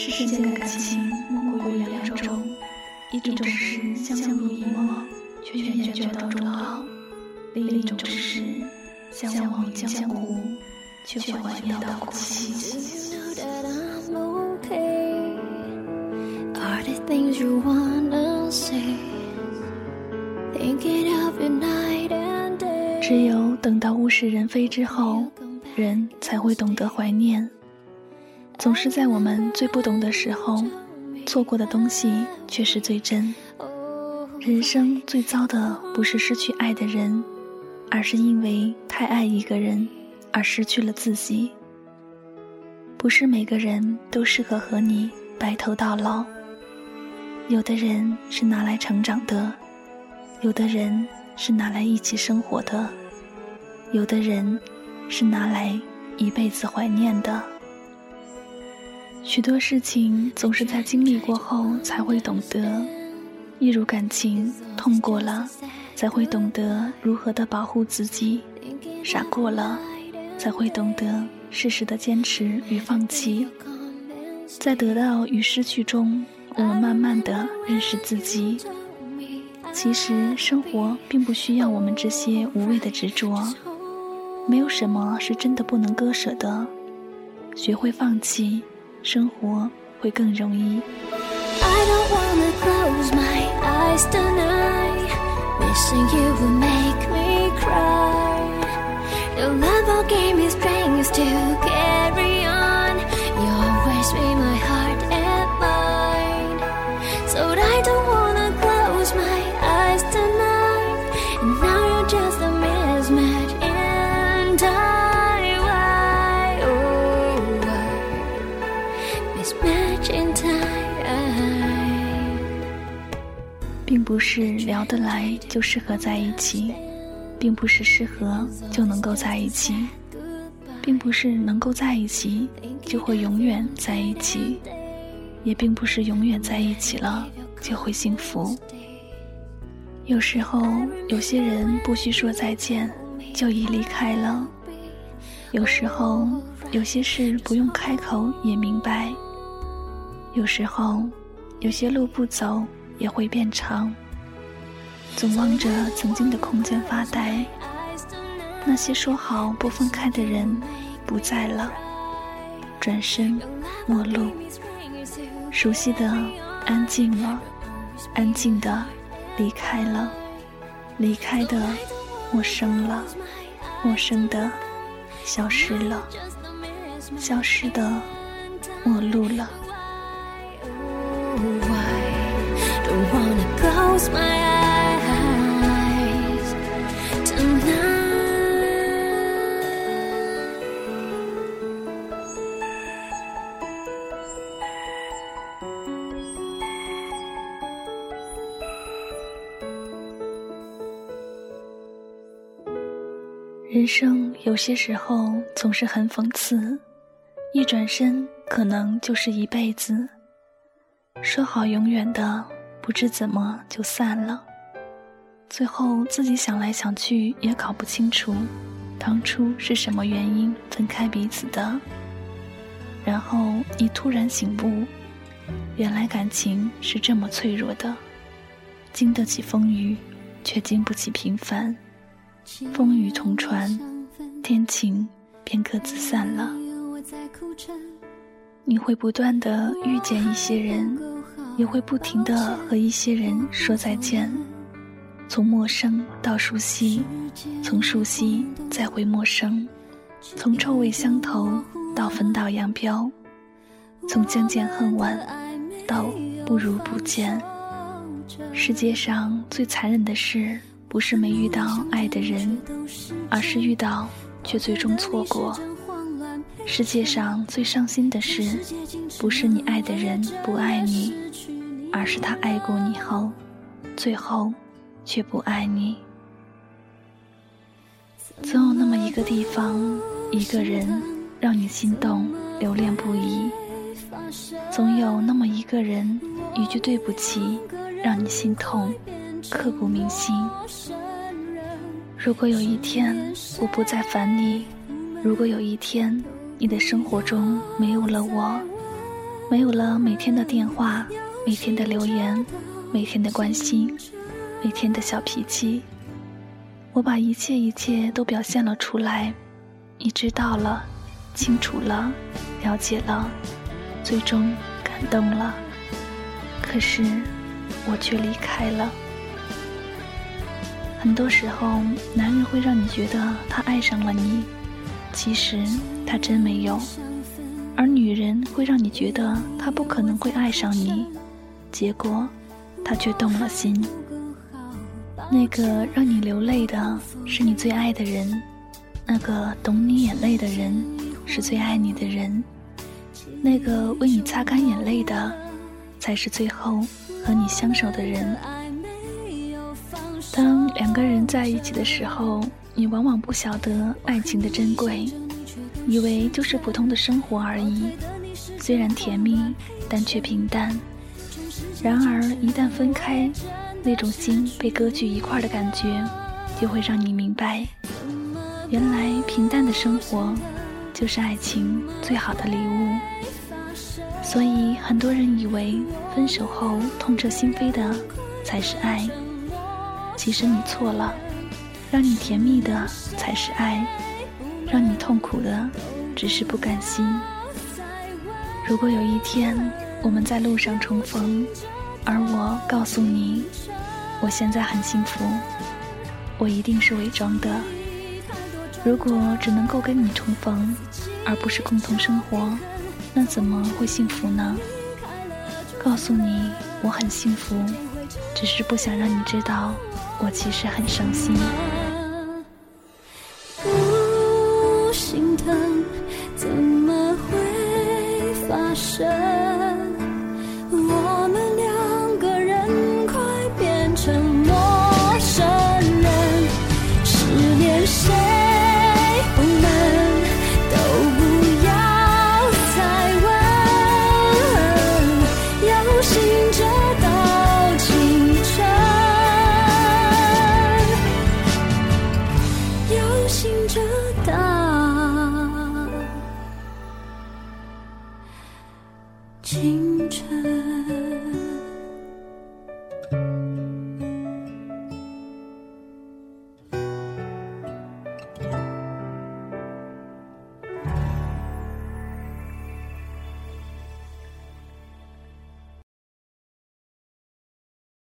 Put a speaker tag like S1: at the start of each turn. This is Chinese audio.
S1: 世间的感情莫过于两种，一种是相濡以沫却愿决到终老，另一种是相忘于江湖却怀念到哭泣。只有等到物是人非之后，人才会懂得怀念。总是在我们最不懂的时候，错过的东西却是最真。人生最糟的不是失去爱的人，而是因为太爱一个人而失去了自己。不是每个人都适合和你白头到老。有的人是拿来成长的，有的人是拿来一起生活的，有的人是拿来一辈子怀念的。许多事情总是在经历过后才会懂得，一如感情，痛过了才会懂得如何的保护自己，傻过了才会懂得适时的坚持与放弃。在得到与失去中，我们慢慢的认识自己。其实生活并不需要我们这些无谓的执着，没有什么是真的不能割舍的，学会放弃。生活会更容易。I don't wanna close my eyes tonight. Missing you will make me cry. Your love all gave me strength to carry 聊得来就适合在一起，并不是适合就能够在一起，并不是能够在一起就会永远在一起，也并不是永远在一起了就会幸福。有时候，有些人不需说再见就已离开了；有时候，有些事不用开口也明白；有时候，有些路不走。也会变长。总望着曾经的空间发呆，那些说好不分开的人不在了，转身陌路。熟悉的安静了，安静的离开了，离开的陌生了，陌生的消失了，消失的陌路了。人生有些时候总是很讽刺，一转身可能就是一辈子。说好永远的。不知怎么就散了，最后自己想来想去也搞不清楚，当初是什么原因分开彼此的。然后你突然醒悟，原来感情是这么脆弱的，经得起风雨，却经不起平凡。风雨同船，天晴便各自散了。你会不断的遇见一些人。也会不停的和一些人说再见，从陌生到熟悉，从熟悉再回陌生，从臭味相投到分道扬镳，从相见恨晚到不如不见。世界上最残忍的事，不是没遇到爱的人，而是遇到却最终错过。世界上最伤心的事，不是你爱的人不爱你，而是他爱过你后，最后却不爱你。总有那么一个地方，一个人，让你心动留恋不已；总有那么一个人，一句对不起，让你心痛刻骨铭心。如果有一天我不再烦你，如果有一天。你的生活中没有了我，没有了每天的电话，每天的留言，每天的关心，每天的小脾气。我把一切一切都表现了出来，你知道了，清楚了，了解了，最终感动了。可是，我却离开了。很多时候，男人会让你觉得他爱上了你，其实他真没有；而女人会让你觉得他不可能会爱上你，结果他却动了心。那个让你流泪的是你最爱的人，那个懂你眼泪的人是最爱你的人，那个为你擦干眼泪的才是最后和你相守的人。当两个人在一起的时候，你往往不晓得爱情的珍贵，以为就是普通的生活而已，虽然甜蜜，但却平淡。然而一旦分开，那种心被割据一块的感觉，就会让你明白，原来平淡的生活就是爱情最好的礼物。所以很多人以为分手后痛彻心扉的才是爱。其实你错了，让你甜蜜的才是爱，让你痛苦的只是不甘心。如果有一天我们在路上重逢，而我告诉你我现在很幸福，我一定是伪装的。如果只能够跟你重逢，而不是共同生活，那怎么会幸福呢？告诉你我很幸福，只是不想让你知道。我其实很伤心。
S2: 不心疼怎么会发生？我们两个人快变成